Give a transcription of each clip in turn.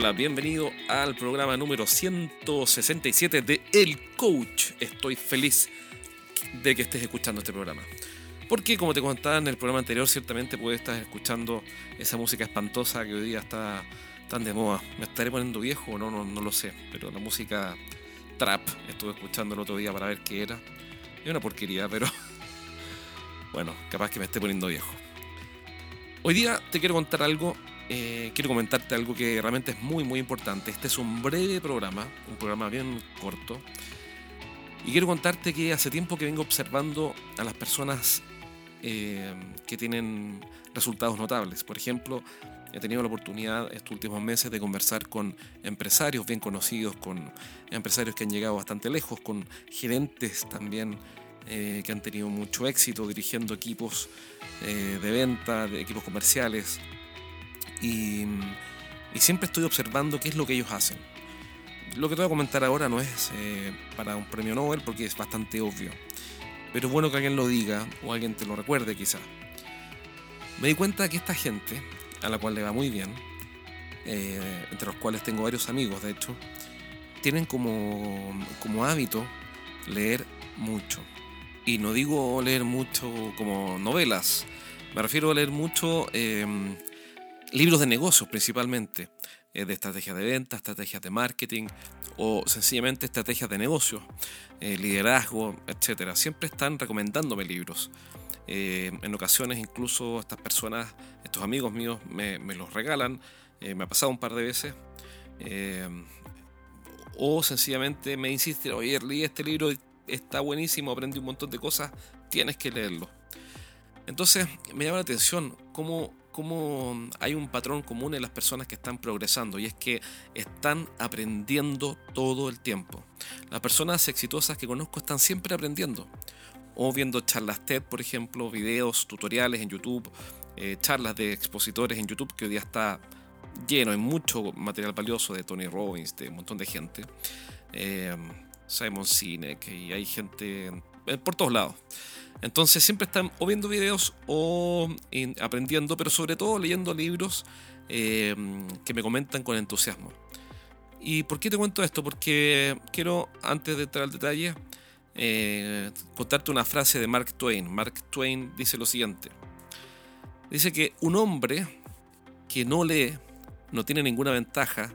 hola, bienvenido al programa número 167 de El Coach. Estoy feliz de que estés escuchando este programa. Porque como te contaba en el programa anterior, ciertamente puedes estar escuchando esa música espantosa que hoy día está tan de moda. ¿Me estaré poniendo viejo o no? No, no lo sé. Pero la música trap estuve escuchando el otro día para ver qué era. Es una porquería, pero bueno, capaz que me esté poniendo viejo. Hoy día te quiero contar algo eh, quiero comentarte algo que realmente es muy, muy importante. Este es un breve programa, un programa bien corto. Y quiero contarte que hace tiempo que vengo observando a las personas eh, que tienen resultados notables. Por ejemplo, he tenido la oportunidad estos últimos meses de conversar con empresarios bien conocidos, con empresarios que han llegado bastante lejos, con gerentes también eh, que han tenido mucho éxito dirigiendo equipos de venta, de equipos comerciales, y, siempre estoy observando qué es lo que ellos hacen. Lo que te voy a comentar ahora no es eh, para un premio Nobel porque es bastante obvio, pero es bueno que alguien lo diga o alguien te lo recuerde quizá. Me di cuenta que esta gente, a la cual le va muy bien, eh, entre los cuales tengo varios amigos de hecho, tienen como, como hábito leer mucho. Y no digo leer mucho como novelas, me refiero a leer mucho eh, libros de negocios principalmente, eh, de estrategias de venta, estrategias de marketing o sencillamente estrategias de negocio, eh, liderazgo, etc. Siempre están recomendándome libros. Eh, en ocasiones incluso estas personas, estos amigos míos me, los regalan, me ha pasado un par de veces. o sencillamente me insisten, oye, leí este libro, está buenísimo, aprendí un montón de cosas, tienes que leerlo. Entonces me llama la atención cómo cómo hay un patrón común en las personas que están progresando y es que están aprendiendo todo el tiempo. Las personas exitosas que conozco están siempre aprendiendo o viendo charlas TED, por ejemplo, videos, tutoriales en YouTube, eh, charlas de expositores en YouTube que hoy día está lleno, hay mucho material valioso de Tony Robbins, de un montón de gente. Eh, Simon Sinek y hay gente por todos lados. Entonces siempre están o viendo videos o aprendiendo, pero sobre todo leyendo libros eh, que me comentan con entusiasmo. ¿Y por qué te cuento esto? Porque quiero, antes de entrar al detalle, eh, contarte una frase de Mark Twain. Mark Twain dice lo siguiente. Dice que un hombre que no lee no tiene ninguna ventaja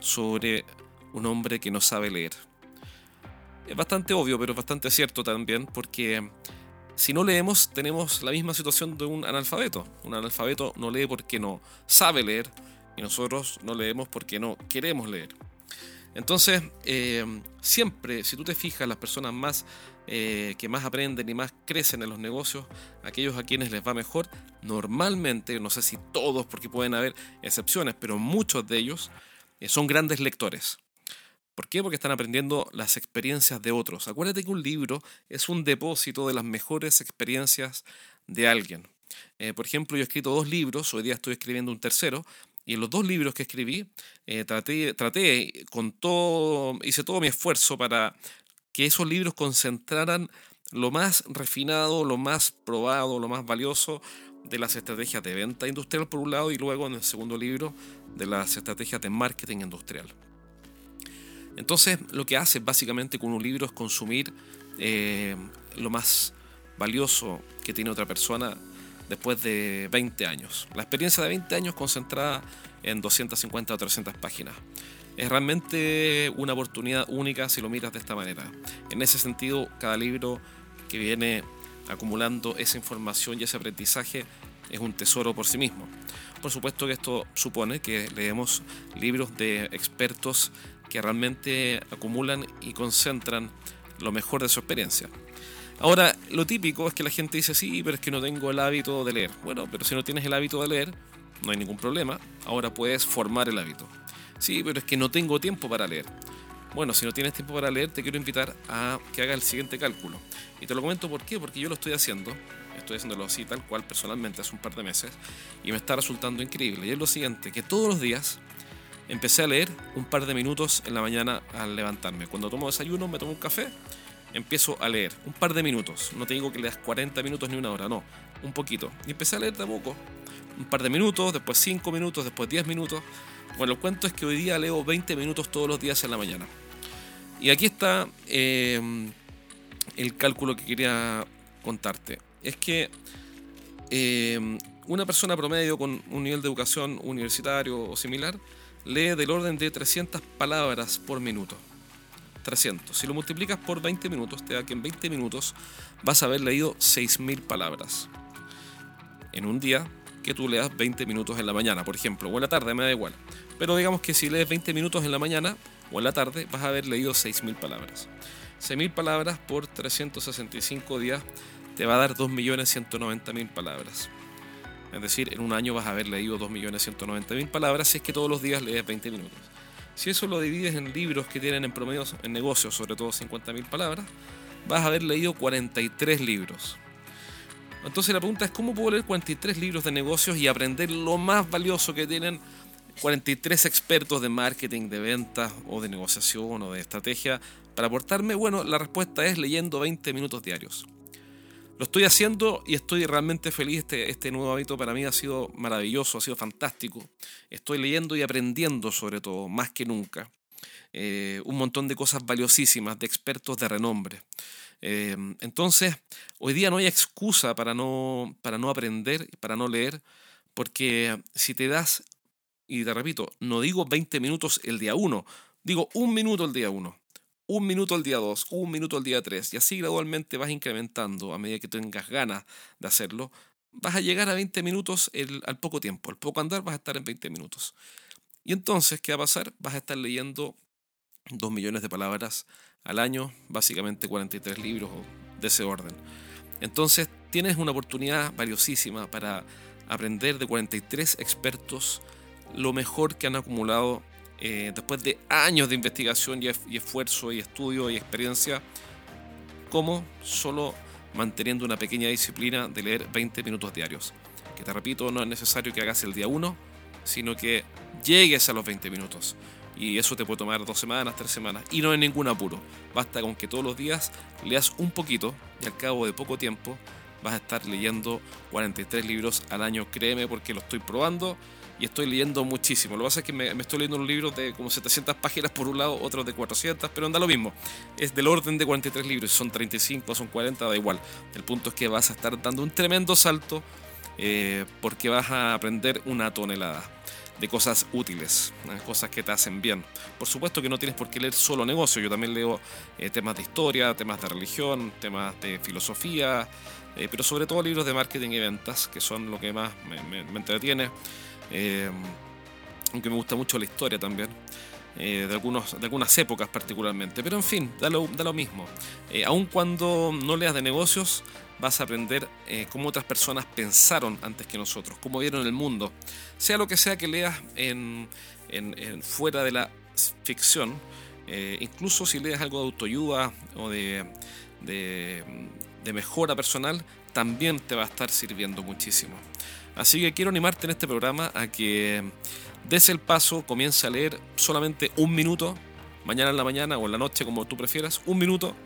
sobre un hombre que no sabe leer. Es bastante obvio, pero es bastante cierto también, porque si no leemos, tenemos la misma situación de un analfabeto. Un analfabeto no lee porque no sabe leer y nosotros no leemos porque no queremos leer. Entonces, eh, siempre, si tú te fijas, las personas más eh, que más aprenden y más crecen en los negocios, aquellos a quienes les va mejor, normalmente, no sé si todos, porque pueden haber excepciones, pero muchos de ellos eh, son grandes lectores. ¿Por qué? Porque están aprendiendo las experiencias de otros. Acuérdate que un libro es un depósito de las mejores experiencias de alguien. Eh, por ejemplo, yo he escrito dos libros, hoy día estoy escribiendo un tercero, y en los dos libros que escribí eh, traté, traté con todo, hice todo mi esfuerzo para que esos libros concentraran lo más refinado, lo más probado, lo más valioso de las estrategias de venta industrial por un lado y luego en el segundo libro de las estrategias de marketing industrial. Entonces, lo que hace básicamente con un libro es consumir eh, lo más valioso que tiene otra persona después de 20 años. La experiencia de 20 años concentrada en 250 o 300 páginas. Es realmente una oportunidad única si lo miras de esta manera. En ese sentido, cada libro que viene acumulando esa información y ese aprendizaje es un tesoro por sí mismo. Por supuesto que esto supone que leemos libros de expertos que realmente acumulan y concentran lo mejor de su experiencia. Ahora, lo típico es que la gente dice, sí, pero es que no tengo el hábito de leer. Bueno, pero si no tienes el hábito de leer, no hay ningún problema. Ahora puedes formar el hábito. Sí, pero es que no tengo tiempo para leer. Bueno, si no tienes tiempo para leer, te quiero invitar a que haga el siguiente cálculo. Y te lo comento por qué, porque yo lo estoy haciendo. Estoy haciéndolo así, tal cual, personalmente, hace un par de meses. Y me está resultando increíble. Y es lo siguiente, que todos los días empecé a leer un par de minutos en la mañana al levantarme. Cuando tomo desayuno, me tomo un café, empiezo a leer un par de minutos. No te digo que leas 40 minutos ni una hora, no, un poquito. Y empecé a leer de poco. Un par de minutos, después 5 minutos, después 10 minutos. Bueno, el cuento es que hoy día leo 20 minutos todos los días en la mañana. Y aquí está eh, el cálculo que quería contarte. Es que eh, una persona promedio con un nivel de educación universitario o similar lee del orden de 300 palabras por minuto. 300. Si lo multiplicas por 20 minutos, te da que en 20 minutos vas a haber leído 6.000 palabras. En un día que tú leas 20 minutos en la mañana, por ejemplo, o en la tarde, me da igual. Pero digamos que si lees 20 minutos en la mañana o en la tarde, vas a haber leído 6.000 palabras. 6.000 palabras por 365 días te va a dar 2.190.000 palabras. Es decir, en un año vas a haber leído 2.190.000 palabras si es que todos los días lees 20 minutos. Si eso lo divides en libros que tienen en promedio en negocios, sobre todo 50.000 palabras, vas a haber leído 43 libros. Entonces la pregunta es, ¿cómo puedo leer 43 libros de negocios y aprender lo más valioso que tienen 43 expertos de marketing, de ventas o de negociación o de estrategia para aportarme? Bueno, la respuesta es leyendo 20 minutos diarios. Lo estoy haciendo y estoy realmente feliz. Este, este nuevo hábito para mí ha sido maravilloso, ha sido fantástico. Estoy leyendo y aprendiendo sobre todo, más que nunca. Eh, un montón de cosas valiosísimas, de expertos de renombre. Eh, entonces, hoy día no hay excusa para no, para no aprender, para no leer, porque si te das, y te repito, no digo 20 minutos el día 1, digo un minuto el día 1 un minuto al día 2, un minuto al día 3, y así gradualmente vas incrementando a medida que tengas ganas de hacerlo, vas a llegar a 20 minutos al poco tiempo. Al poco andar vas a estar en 20 minutos. Y entonces, ¿qué va a pasar? Vas a estar leyendo 2 millones de palabras al año, básicamente 43 libros de ese orden. Entonces, tienes una oportunidad valiosísima para aprender de 43 expertos lo mejor que han acumulado eh, después de años de investigación y, esfuerzo y estudio y experiencia, como solo manteniendo una pequeña disciplina de leer 20 minutos diarios. Que te repito, no es necesario que hagas el día 1, sino que llegues a los 20 minutos. Y eso te puede tomar dos semanas, tres semanas. Y no hay ningún apuro. Basta con que todos los días leas un poquito y al cabo de poco tiempo vas a estar leyendo 43 libros al año. Créeme porque lo estoy probando y estoy leyendo muchísimo. Lo que pasa es que me, estoy leyendo un libro de como 700 páginas por un lado, otros de 400, pero anda lo mismo. Es del orden de 43 libros, son 35, son 40, da igual. El punto es que vas a estar dando un tremendo salto eh, porque vas a aprender una tonelada de cosas útiles, ¿eh? cosas que te hacen bien. Por supuesto que no tienes por qué leer solo negocio, yo también leo eh, temas de historia, temas de religión, temas de filosofía, pero sobre todo libros de marketing y ventas, que son lo que más me, me entretiene. Eh, aunque me gusta mucho la historia también. Eh, de, algunas épocas particularmente. Pero en fin, da lo, mismo. Eh, aun cuando no leas de negocios, vas a aprender cómo otras personas pensaron antes que nosotros, cómo vieron el mundo. Sea lo que sea que leas fuera de la ficción, incluso si lees algo de autoayuda o de mejora personal, también te va a estar sirviendo muchísimo. Así que quiero animarte en este programa a que des el paso, comience a leer solamente un minuto, mañana en la mañana o en la noche, como tú prefieras, un minuto,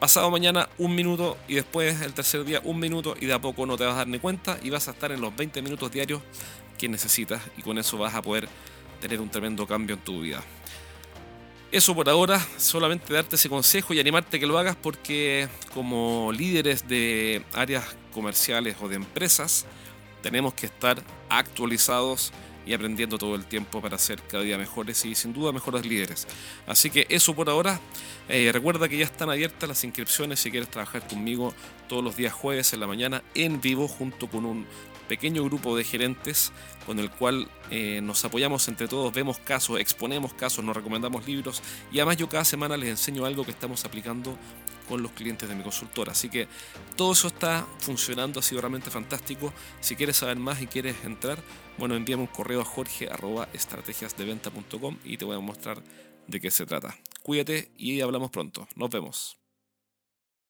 pasado mañana un minuto y después el tercer día un minuto y de a poco no te vas a dar ni cuenta y vas a estar en los 20 minutos diarios que necesitas y con eso vas a poder tener un tremendo cambio en tu vida. Eso por ahora, solamente darte ese consejo y animarte que lo hagas porque como líderes de áreas comerciales o de empresas, tenemos que estar actualizados y aprendiendo todo el tiempo para ser cada día mejores y sin duda mejores líderes. Así que eso por ahora. Eh, recuerda que ya están abiertas las inscripciones si quieres trabajar conmigo todos los días jueves en la mañana en vivo junto con un pequeño grupo de gerentes con el cual eh, nos apoyamos entre todos, vemos casos, exponemos casos, nos recomendamos libros y además yo cada semana les enseño algo que estamos aplicando con los clientes de mi consultora. Así que todo eso está funcionando, ha sido realmente fantástico. Si quieres saber más y quieres entrar, bueno, envíame un correo a jorge estrategiasdeventa.com y te voy a mostrar de qué se trata. Cuídate y hablamos pronto. Nos vemos.